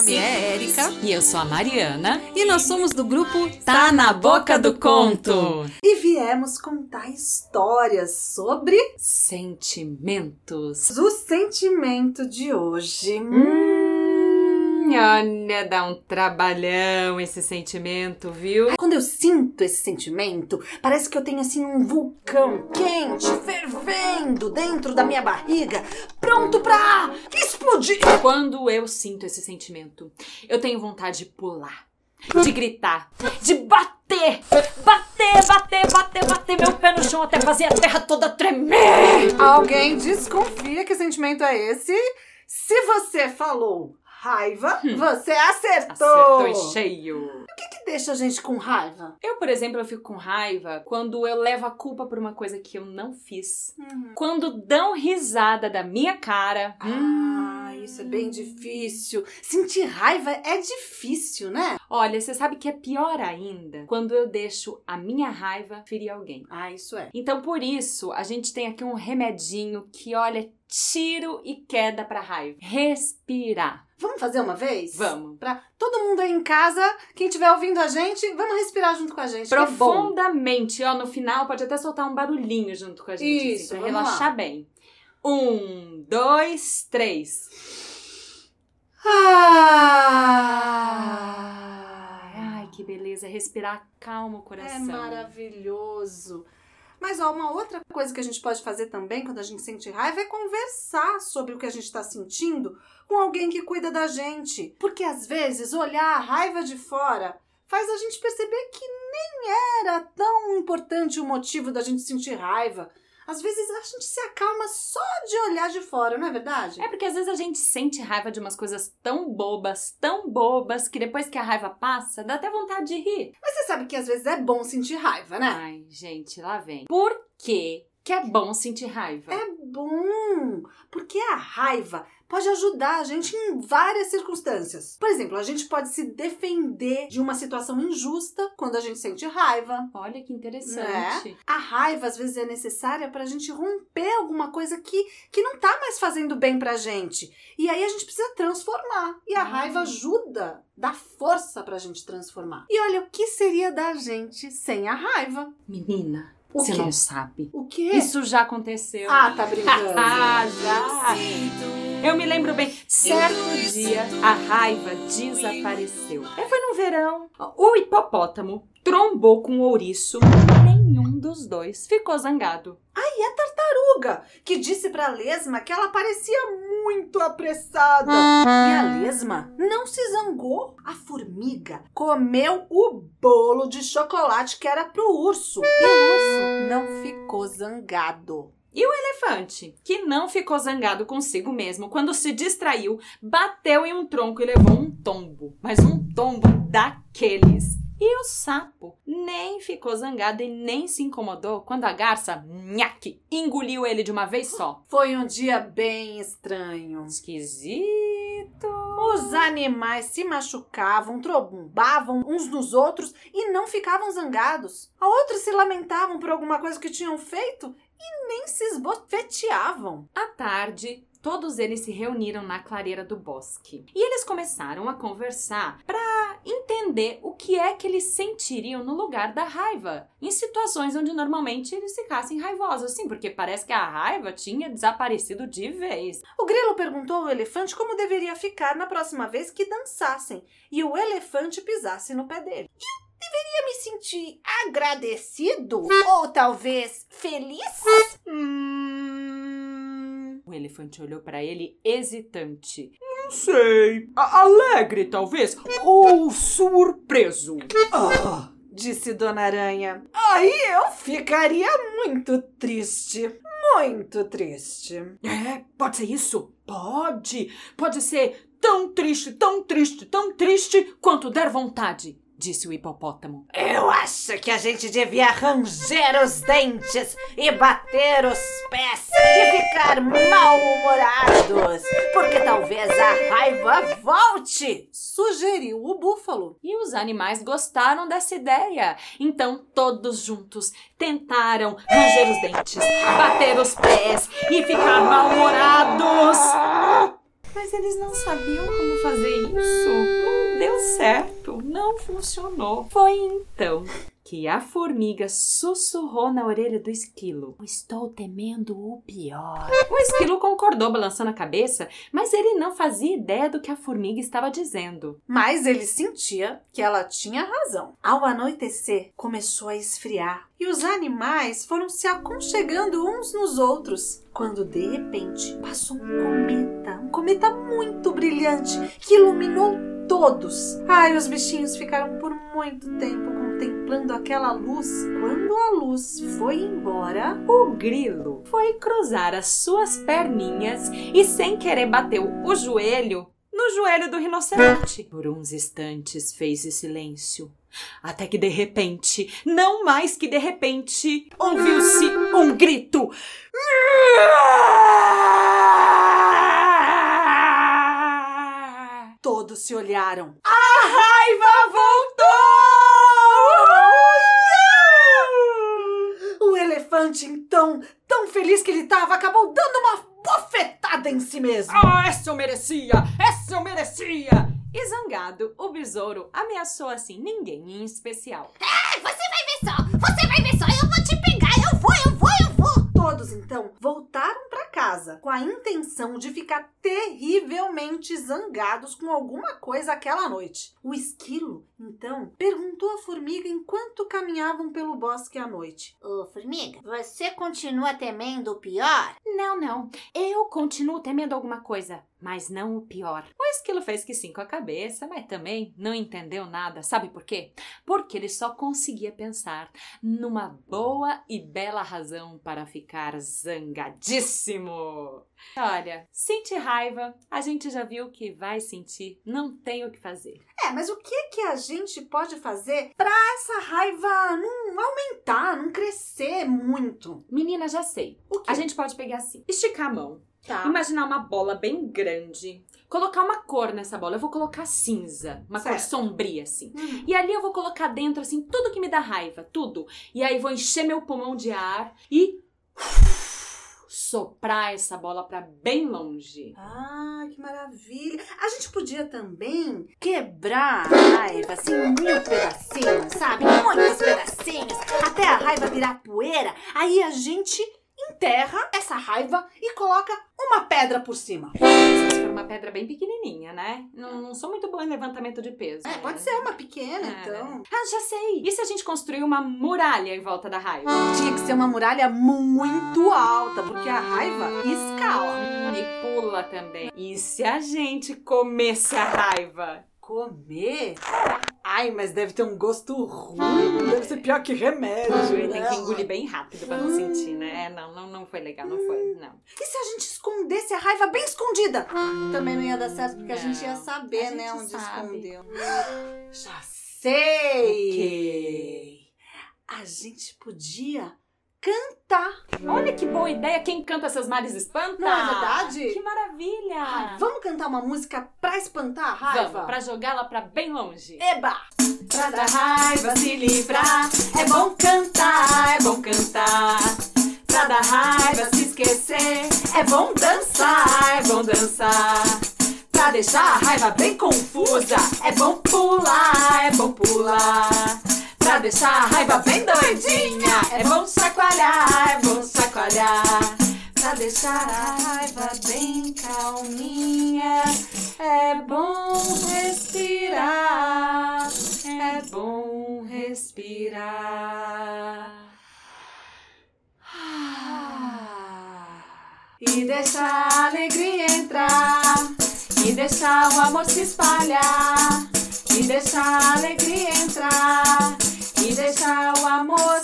nome é Érica. E eu sou a Mariana. E nós somos do grupo Tá na Boca do Conto. E viemos contar histórias sobre Sentimentos. o sentimento de hoje. Hum, olha, dá um trabalhão esse sentimento, viu? Quando eu sinto esse sentimento, parece que eu tenho assim um vulcão quente, fervendo dentro da minha barriga, pronto pra explodir. Quando eu sinto esse sentimento, eu tenho vontade de pular, de gritar, de bater, bater, bater, bater, bater meu pé no chão até fazer a terra toda tremer. Alguém desconfia que sentimento é esse? Se você falou raiva, você acertou. Acertou em cheio. O que, que deixa a gente com raiva? Eu, por exemplo, eu fico com raiva quando eu levo a culpa por uma coisa que eu não fiz. Quando dão risada da minha cara. Ah, isso é bem difícil. Sentir raiva é difícil, né? Olha, você sabe que é pior ainda quando eu deixo a minha raiva ferir alguém. Ah, isso é. Então, por isso, a gente tem aqui um remedinho que, olha, tiro e queda pra raiva. Respirar. Vamos fazer uma vez? Vamos. Pra todo mundo aí em casa, quem estiver ouvindo a gente, vamos respirar junto com a gente. é. Profundamente, ó, no final pode até soltar um barulhinho junto com a gente, Isso, assim, pra relaxar bem. Um, dois, três. Ah, Ai, que beleza. Respirar calma o é coração. maravilhoso. Mas ó, uma outra coisa que a gente pode fazer também quando a gente sente raiva é conversar sobre o que a gente está sentindo com alguém que cuida da gente. Porque às vezes olhar a raiva de fora faz a gente perceber que nem era tão importante o motivo da gente sentir raiva. Às vezes a gente se acalma só de olhar de fora, não é verdade? É porque às vezes a gente sente raiva de umas coisas tão bobas, tão bobas, que depois que a raiva passa, dá até vontade de rir. Mas você sabe que às vezes é bom sentir raiva, né? Ai, gente, lá vem. Por que que é bom sentir raiva? É bom, porque a raiva pode ajudar a gente em várias circunstâncias. Por exemplo, a gente pode se defender de uma situação injusta quando a gente sente raiva. Olha que interessante. A raiva às vezes é necessária para a gente romper alguma coisa que, que não tá mais fazendo bem pra gente. E aí a gente precisa transformar. E a Hum. raiva ajuda, dá força pra gente transformar. E olha, o que seria da gente sem a raiva? Menina, O você quê? não sabe. O quê? Isso já aconteceu. Ah, tá brincando. Ah, já! Eu me lembro bem, certo dia a raiva desapareceu. É, foi no verão. O hipopótamo trombou com o ouriço. Nenhum dos dois ficou zangado. E a que disse pra lesma que ela parecia muito apressada. E a lesma não se zangou. A formiga comeu o bolo de chocolate que era pro urso. E o urso não ficou zangado. elefante, que não ficou zangado consigo mesmo quando se distraiu, bateu em um tronco e levou um tombo, mas um tombo daqueles. E o sapo nem ficou zangado e nem se incomodou quando a garça, nhaque, engoliu ele de uma vez só. Foi um dia bem estranho. Esquisito. Os animais se machucavam, trombavam uns nos outros e não ficavam zangados. A outros se lamentavam por alguma coisa que tinham feito e nem se esbofeteavam. À tarde, todos eles se reuniram na clareira do bosque. E eles começaram a conversar para entender o que é que eles sentiriam no lugar da raiva, em situações onde normalmente eles ficassem raivosos, assim, porque parece que a raiva tinha desaparecido de vez. O grilo perguntou ao elefante como deveria ficar na próxima vez que dançassem e o elefante pisasse no pé dele. Eu deveria me sentir agradecido ou talvez feliz? Hum... O elefante olhou para ele hesitante. Não sei. A- alegre, talvez? Ou surpreso? Ah, disse Dona Aranha. Aí eu ficaria muito triste. Muito triste. É, pode ser isso? Pode. Pode ser tão triste, tão triste, tão triste quanto der vontade, disse o hipopótamo. Eu acho que a gente devia ranger os dentes e bater os pés e ficar mal-humorados, porque talvez a raiva volte, sugeriu o búfalo. E os animais gostaram dessa ideia. Então todos juntos tentaram ranger os dentes, bater os pés e ficar mal-humorados. Mas eles não sabiam como fazer isso. Deu certo, não funcionou. Foi então que a formiga sussurrou na orelha do esquilo: Estou temendo o pior. O esquilo concordou, balançando a cabeça, mas ele não fazia ideia do que a formiga estava dizendo. Mas ele sentia que ela tinha razão. Ao anoitecer, começou a esfriar e os animais foram se aconchegando uns nos outros. Quando de repente passou um cometa, um cometa muito brilhante que iluminou todos. Ai, os bichinhos ficaram por muito tempo contemplando aquela luz. Quando a luz foi embora, o grilo foi cruzar as suas perninhas e, sem querer, bateu o joelho no joelho do rinoceronte. Por uns instantes fez silêncio. Até que de repente, não mais que de repente, ouviu-se um grito. Todos se olharam. A raiva voltou! O elefante, então, tão feliz que ele estava, acabou dando uma bofetada em si mesmo. Ah, essa eu merecia! Essa eu merecia! E zangado, o besouro ameaçou assim ninguém em especial. É, você vai ver só! Você vai ver só! Eu vou te pegar! Eu vou, eu vou, eu vou! Todos, então, voltaram casa com a intenção de ficar terrivelmente zangados com alguma coisa aquela noite. O esquilo, então, perguntou à formiga enquanto caminhavam pelo bosque à noite: Ô, formiga, você continua temendo o pior? Não, não. Eu continuo temendo alguma coisa, mas não o pior. O esquilo fez que sim com a cabeça, mas também não entendeu nada. Sabe por quê? Porque ele só conseguia pensar numa boa e bela razão para ficar zangadíssimo. Olha, sente raiva, a gente já viu que vai sentir, não tem o que fazer. É, mas o que que a gente pode fazer para essa raiva não aumentar, não crescer muito? Menina, já sei. O quê? A gente pode pegar assim, esticar a mão, Tá. imaginar uma bola bem grande, colocar uma cor nessa bola. Eu vou colocar cinza, uma cor Certo. sombria assim. Hum. E ali eu vou colocar dentro assim tudo que me dá raiva, tudo. E aí vou encher meu pulmão de ar e soprar essa bola para bem longe. Ah, que maravilha! A gente podia também quebrar a raiva assim em mil pedacinhos, sabe? Muitos pedacinhos, até a raiva virar poeira. Aí a gente enterra essa raiva e coloca uma pedra por cima. Se for uma pedra bem pequenininha, né? Não, não sou muito boa em levantamento de peso. É, né? pode ser uma pequena, É. então. Ah, já sei. E se a gente construir uma muralha em volta da raiva? Tinha que ser uma muralha muito alta, porque a raiva escala. E pula também. E se a gente comesse a raiva? Comer? Ai, mas deve ter um gosto ruim. Deve ser pior que remédio. Tem né? que engolir bem rápido pra não sentir, né? É, não, não, não foi legal, não foi, não. E se a gente escondesse a raiva bem escondida? Também não ia dar certo, porque a Não, gente ia saber, a né, gente onde sabe. escondeu. Já sei! Ok. A gente podia cantar. Olha que boa ideia. Quem canta seus males espanta. Não é verdade? Que maravilha. Ai, vamos cantar uma música pra espantar a raiva? Vamos, pra jogá-la pra bem longe. Eba! Pra da raiva se livrar, é bom cantar, é bom cantar. Pra da raiva se esquecer, é bom dançar, é bom dançar. Pra deixar a raiva bem confusa, é bom pular, é bom pular. Pra deixar a raiva bem doidinha, é bom chacoalhar, é bom chacoalhar. Pra deixar a raiva bem calminha, é bom respirar, é bom respirar. E deixar a alegria entrar, e deixar o amor se espalhar, e deixar a alegria entrar, e deixar o amor